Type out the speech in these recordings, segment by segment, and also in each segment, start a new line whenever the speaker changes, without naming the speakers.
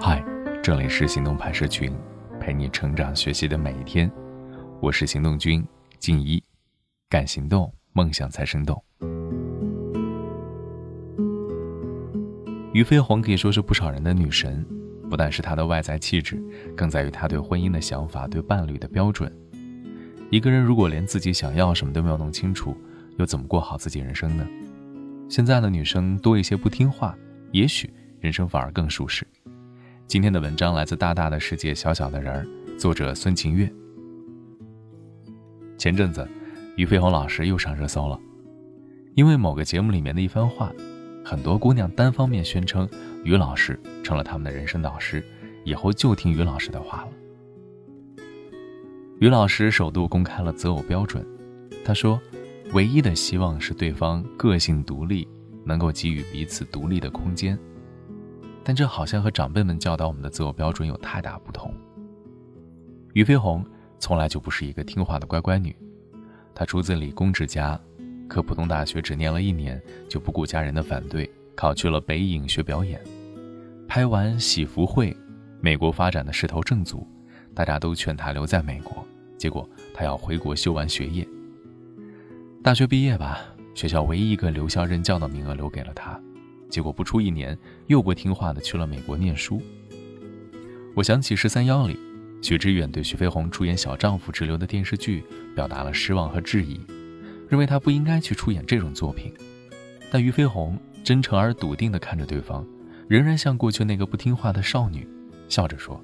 嗨，这里是行动派社群，陪你成长学习的每一天。我是行动君静一，敢行动，梦想才生动。俞飞鸿可以说是不少人的女神，不但是她的外在气质，更在于她对婚姻的想法、对伴侣的标准。一个人如果连自己想要什么都没有弄清楚，又怎么过好自己人生呢？现在的女生多一些不听话，也许人生反而更舒适。今天的文章来自《大大的世界，小小的人儿》，作者孙晴月。前阵子，俞飞鸿老师又上热搜了，因为某个节目里面的一番话，很多姑娘单方面宣称于老师成了他们的人生导师，以后就听于老师的话了。于老师首度公开了择偶标准，他说：“唯一的希望是对方个性独立，能够给予彼此独立的空间。”但这好像和长辈们教导我们的择偶标准有太大不同。俞飞鸿。从来就不是一个听话的乖乖女，她出自理工之家，可普通大学只念了一年，就不顾家人的反对，考去了北影学表演。拍完《喜福会》，美国发展的势头正足，大家都劝她留在美国，结果她要回国修完学业。大学毕业吧，学校唯一一个留校任教的名额留给了她，结果不出一年，又不听话的去了美国念书。我想起《十三邀》里。许知远对徐飞鸿出演《小丈夫》之流的电视剧表达了失望和质疑，认为他不应该去出演这种作品。但俞飞鸿真诚而笃定地看着对方，仍然像过去那个不听话的少女，笑着说：“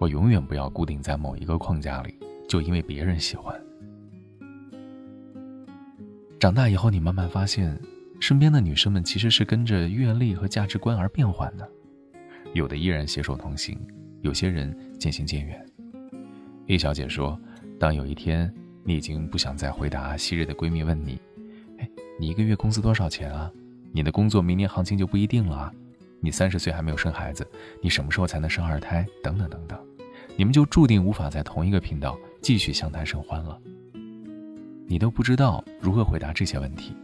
我永远不要固定在某一个框架里，就因为别人喜欢。”长大以后，你慢慢发现，身边的女生们其实是跟着阅历和价值观而变换的，有的依然携手同行。有些人渐行渐远。A 小姐说：“当有一天你已经不想再回答昔日的闺蜜问你，哎，你一个月工资多少钱啊？你的工作明年行情就不一定了啊。你三十岁还没有生孩子，你什么时候才能生二胎？等等等等，你们就注定无法在同一个频道继续相谈甚欢了。你都不知道如何回答这些问题，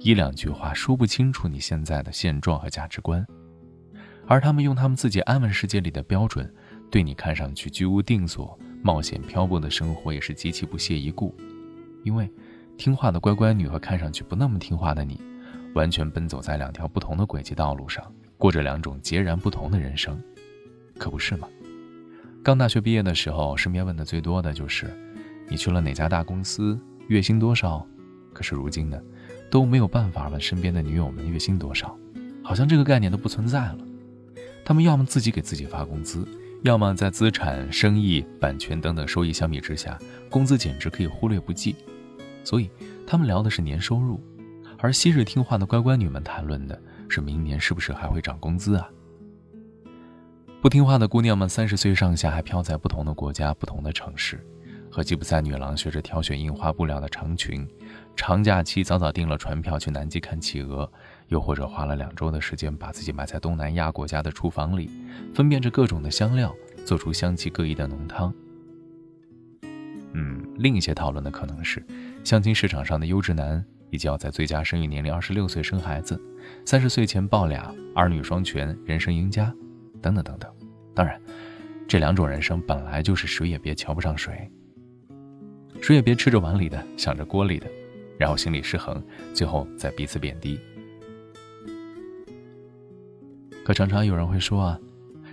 一两句话说不清楚你现在的现状和价值观。”而他们用他们自己安稳世界里的标准，对你看上去居无定所、冒险漂泊的生活也是极其不屑一顾。因为，听话的乖乖女和看上去不那么听话的你，完全奔走在两条不同的轨迹道路上，过着两种截然不同的人生，可不是吗？刚大学毕业的时候，身边问的最多的就是，你去了哪家大公司，月薪多少？可是如今呢，都没有办法问身边的女友们月薪多少，好像这个概念都不存在了。他们要么自己给自己发工资，要么在资产、生意、版权等等收益相比之下，工资简直可以忽略不计。所以，他们聊的是年收入，而昔日听话的乖乖女们谈论的是明年是不是还会涨工资啊？不听话的姑娘们三十岁上下还飘在不同的国家、不同的城市，和吉普赛女郎学着挑选印花布料的长裙，长假期早早订了船票去南极看企鹅。又或者花了两周的时间，把自己埋在东南亚国家的厨房里，分辨着各种的香料，做出香气各异的浓汤。嗯，另一些讨论的可能是，相亲市场上的优质男，以及要在最佳生育年龄二十六岁生孩子，三十岁前抱俩，儿女双全，人生赢家，等等等等。当然，这两种人生本来就是谁也别瞧不上谁，谁也别吃着碗里的想着锅里的，然后心理失衡，最后再彼此贬低。可常常有人会说啊，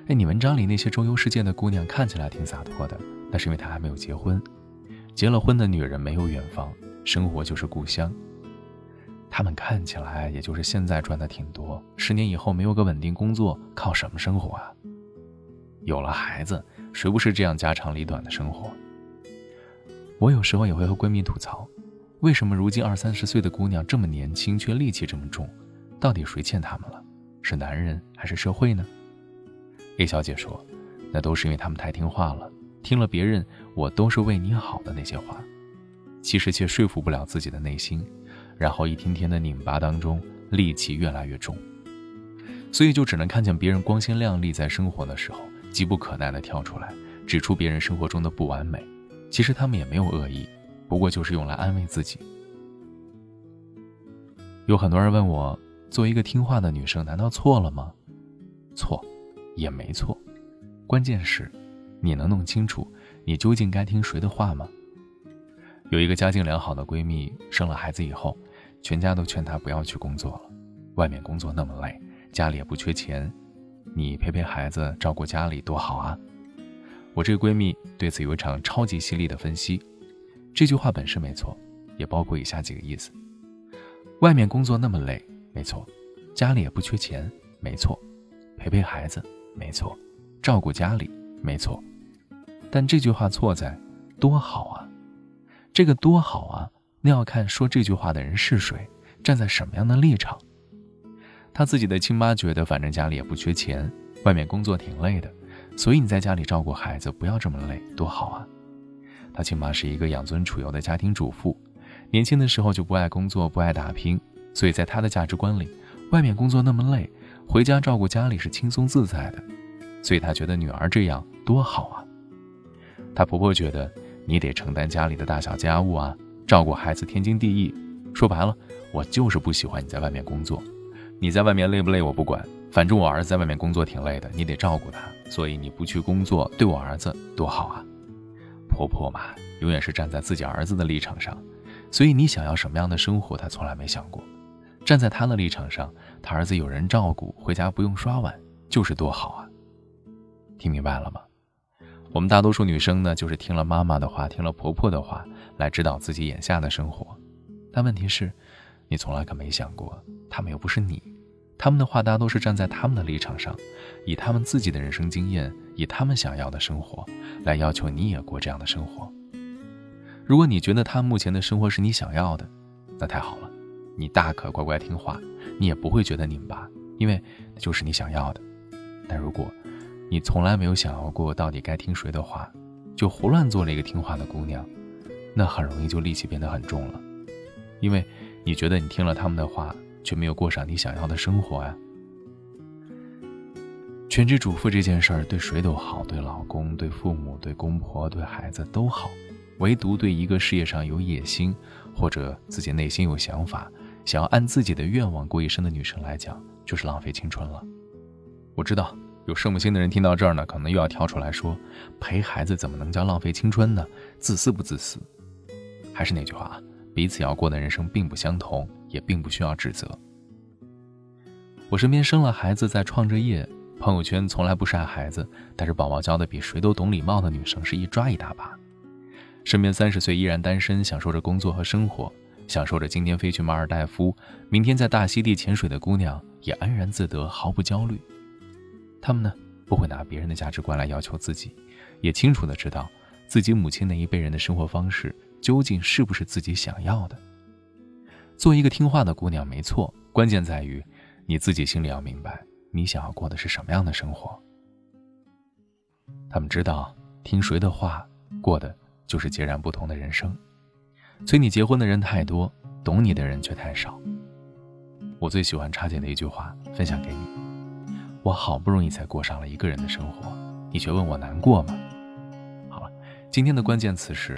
哎，你文章里那些周游世界的姑娘看起来挺洒脱的，那是因为她还没有结婚。结了婚的女人没有远方，生活就是故乡。她们看起来也就是现在赚的挺多，十年以后没有个稳定工作，靠什么生活啊？有了孩子，谁不是这样家长里短的生活？我有时候也会和闺蜜吐槽，为什么如今二三十岁的姑娘这么年轻，却戾气这么重？到底谁欠她们了？是男人还是社会呢？A 小姐说：“那都是因为他们太听话了，听了别人‘我都是为你好的’那些话，其实却说服不了自己的内心，然后一天天的拧巴当中，戾气越来越重，所以就只能看见别人光鲜亮丽，在生活的时候，急不可耐地跳出来，指出别人生活中的不完美。其实他们也没有恶意，不过就是用来安慰自己。有很多人问我。”作为一个听话的女生，难道错了吗？错，也没错。关键是，你能弄清楚你究竟该听谁的话吗？有一个家境良好的闺蜜生了孩子以后，全家都劝她不要去工作了，外面工作那么累，家里也不缺钱，你陪陪孩子，照顾家里多好啊！我这闺蜜对此有一场超级犀利的分析。这句话本身没错，也包括以下几个意思：外面工作那么累，没错；家里也不缺钱，没错；陪陪孩子，没错；照顾家里，没错。但这句话错在多好啊！这个多好啊，那要看说这句话的人是谁，站在什么样的立场。他自己的亲妈觉得，反正家里也不缺钱，外面工作挺累的。所以你在家里照顾孩子，不要这么累，多好啊！他亲妈是一个养尊处优的家庭主妇，年轻的时候就不爱工作，不爱打拼，所以在他的价值观里，外面工作那么累，回家照顾家里是轻松自在的，所以他觉得女儿这样多好啊！他婆婆觉得你得承担家里的大小家务啊，照顾孩子天经地义。说白了，我就是不喜欢你在外面工作，你在外面累不累我不管。反正我儿子在外面工作挺累的，你得照顾他，所以你不去工作，对我儿子多好啊！婆婆嘛，永远是站在自己儿子的立场上，所以你想要什么样的生活，她从来没想过。站在她的立场上，她儿子有人照顾，回家不用刷碗，就是多好啊！听明白了吗？我们大多数女生呢，就是听了妈妈的话，听了婆婆的话，来指导自己眼下的生活。但问题是，你从来可没想过，他们又不是你。他们的话大都是站在他们的立场上，以他们自己的人生经验，以他们想要的生活，来要求你也过这样的生活。如果你觉得他目前的生活是你想要的，那太好了，你大可乖乖听话，你也不会觉得拧巴，因为就是你想要的。但如果你从来没有想要过到底该听谁的话，就胡乱做了一个听话的姑娘，那很容易就戾气变得很重了，因为你觉得你听了他们的话。却没有过上你想要的生活呀！全职主妇这件事儿对谁都好，对老公、对父母、对公婆、对孩子都好，唯独对一个事业上有野心，或者自己内心有想法，想要按自己的愿望过一生的女生来讲，就是浪费青春了。我知道有圣母心的人听到这儿呢，可能又要跳出来说：陪孩子怎么能叫浪费青春呢？自私不自私？还是那句话，彼此要过的人生并不相同。也并不需要指责。我身边生了孩子在创着业，朋友圈从来不晒孩子，但是宝宝教的比谁都懂礼貌的女生是一抓一大把。身边三十岁依然单身，享受着工作和生活，享受着今天飞去马尔代夫，明天在大溪地潜水的姑娘也安然自得，毫不焦虑。他们呢，不会拿别人的价值观来要求自己，也清楚的知道自己母亲那一辈人的生活方式究竟是不是自己想要的。做一个听话的姑娘没错，关键在于你自己心里要明白，你想要过的是什么样的生活。他们知道听谁的话，过的就是截然不同的人生。催你结婚的人太多，懂你的人却太少。我最喜欢插姐的一句话，分享给你：我好不容易才过上了一个人的生活，你却问我难过吗？好了，今天的关键词是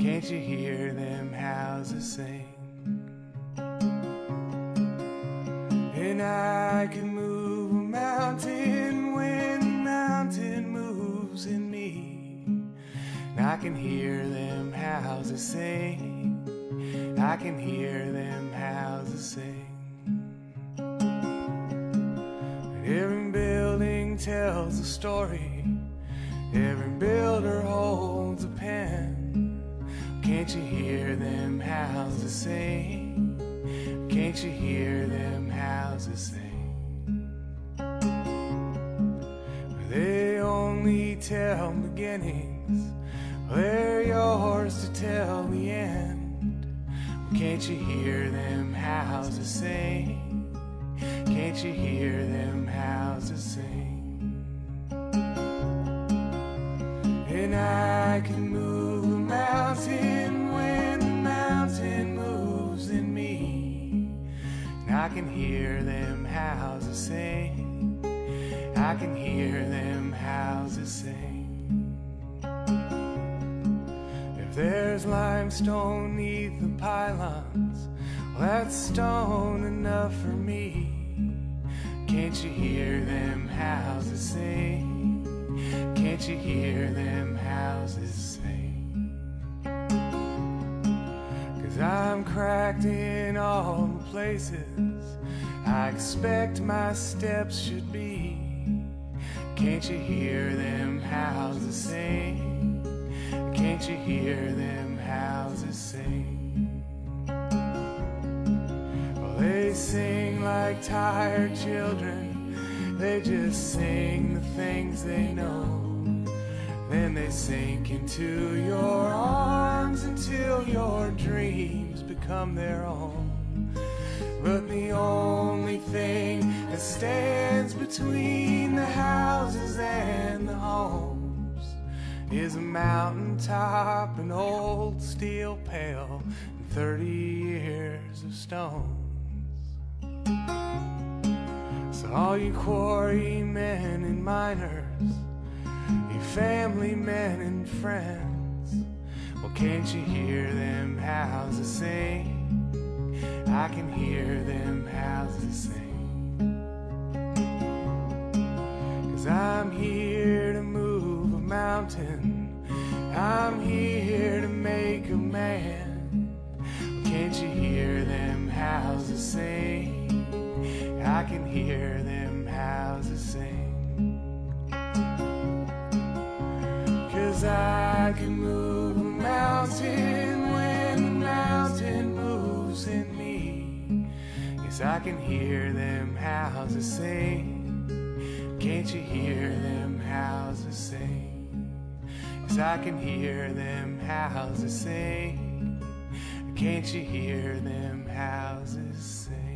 Can't you hear them houses sing? And I can move a mountain when the mountain moves in me. And I can hear them houses sing. I can hear them houses sing. Every building tells a story. Every builder holds a pen. Can't you hear them houses sing? Can't you hear them houses sing? They only tell beginnings, they're yours to tell the end. Can't you hear them houses sing? Can't you hear them houses sing?
And I can move a mountain I can hear them houses sing. I can hear them houses sing. If there's limestone neath the pylons, well, that's stone enough for me. Can't you hear them houses sing? Can't you hear them houses sing? I'm cracked in all the places I expect my steps should be. Can't you hear them houses sing? Can't you hear them houses sing? Well, they sing like tired children. They just sing the things they know. Then they sink into your arms until your dreams become their own. But the only thing that stands between the houses and the homes is a mountain top, an old steel pail, and 30 years of stones. So, all you quarrymen and miners, you family men and friends, well, can't you hear them houses sing? I can hear them houses sing. Cause I'm here to move a mountain, I'm here to make a man. Can't you hear them houses sing? I can hear them houses sing. Yes, I can hear them houses sing. Can't you hear them houses sing? Yes, I can hear them houses sing. Can't you hear them houses sing?